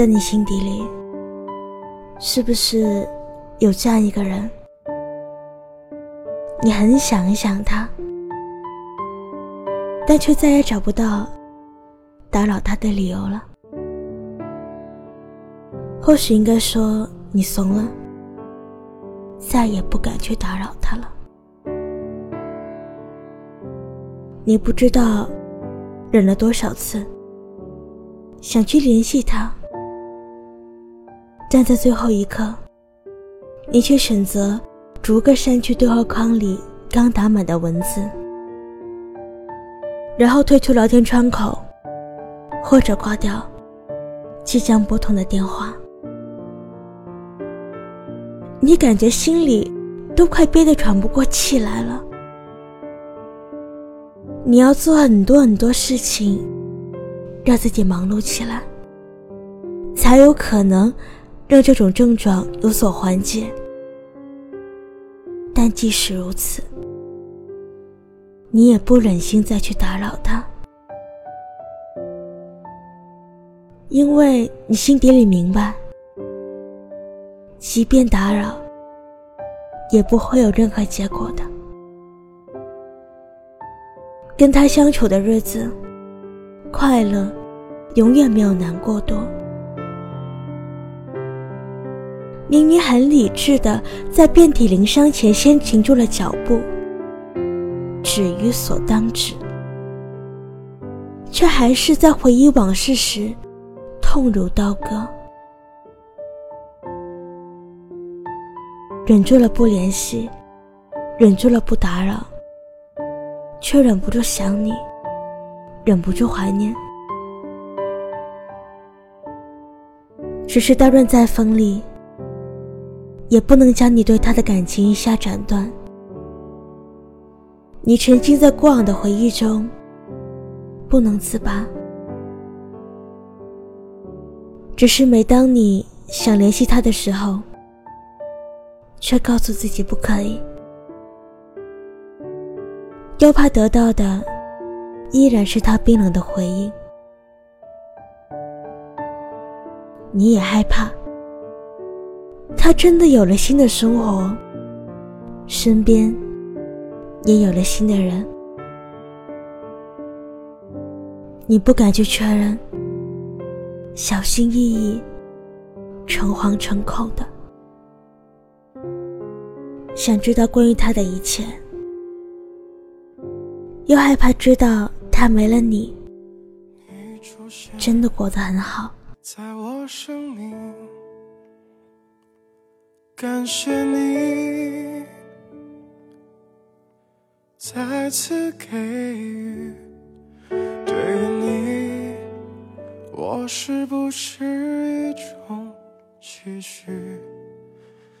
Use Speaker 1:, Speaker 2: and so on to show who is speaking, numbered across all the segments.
Speaker 1: 在你心底里，是不是有这样一个人？你很想一想他，但却再也找不到打扰他的理由了。或许应该说，你怂了，再也不敢去打扰他了。你不知道忍了多少次，想去联系他，但在最后一刻，你却选择逐个删去对话框里刚打满的文字，然后退出聊天窗口，或者挂掉即将拨通的电话。你感觉心里都快憋得喘不过气来了。你要做很多很多事情，让自己忙碌起来，才有可能让这种症状有所缓解。但即使如此，你也不忍心再去打扰他，因为你心底里明白，即便打扰，也不会有任何结果的。跟他相处的日子，快乐永远没有难过多。明明很理智的在遍体鳞伤前先停住了脚步，止于所当止，却还是在回忆往事时痛如刀割，忍住了不联系，忍住了不打扰。却忍不住想你，忍不住怀念。只是刀刃再锋利，也不能将你对他的感情一下斩断。你沉浸在过往的回忆中，不能自拔。只是每当你想联系他的时候，却告诉自己不可以。又怕得到的依然是他冰冷的回应，你也害怕他真的有了新的生活，身边也有了新的人，你不敢去确认，小心翼翼、诚惶诚恐的想知道关于他的一切。又害怕知道他没了你，真的过得很好。
Speaker 2: 在我生命，感谢你再次给予。对于你，我是不是一种期许？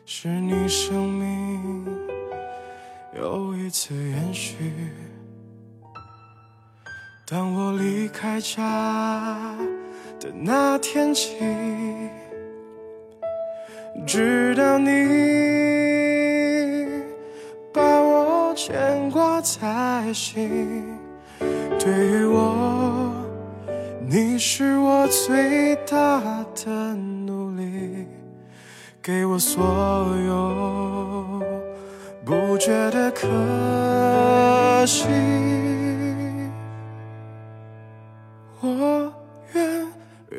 Speaker 2: 是你生命又一次延续。当我离开家的那天起，直到你把我牵挂在心，对于我，你是我最大的努力，给我所有，不觉得可惜。我愿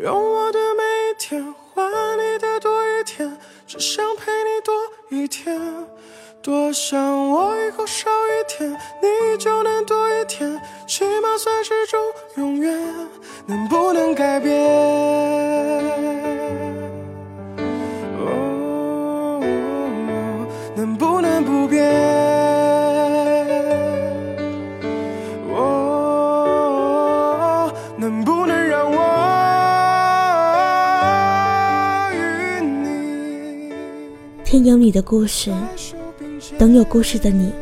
Speaker 2: 用我的每一天换只想陪你多一天多想我以后少一天，你就能多一天，起码算是种永远。能不能改变？
Speaker 1: 听有你的故事，等有故事的你。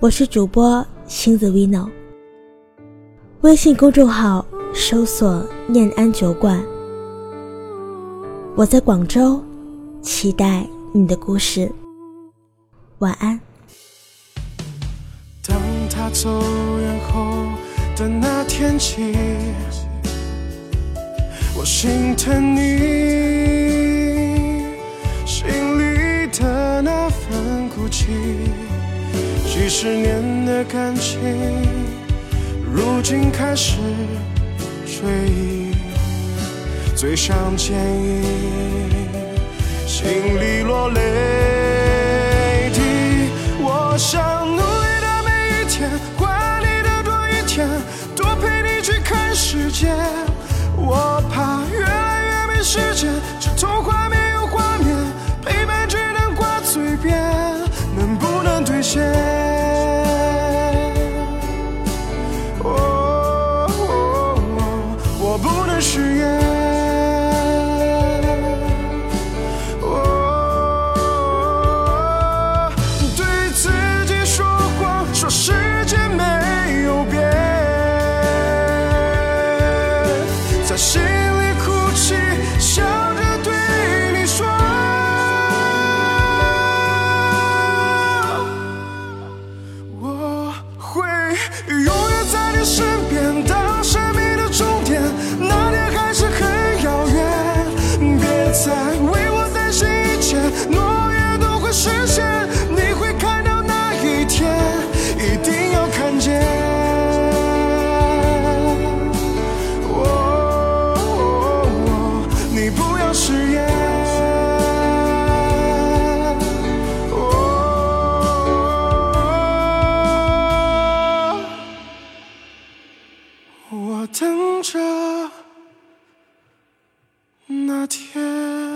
Speaker 1: 我是主播星子 vino，微信公众号搜索“念安酒馆”。我在广州，期待你的故事。晚安。
Speaker 2: 当他走远后的那天起，我心疼你。几十年的感情如今开始追忆最想见你心里落泪。我等着那天。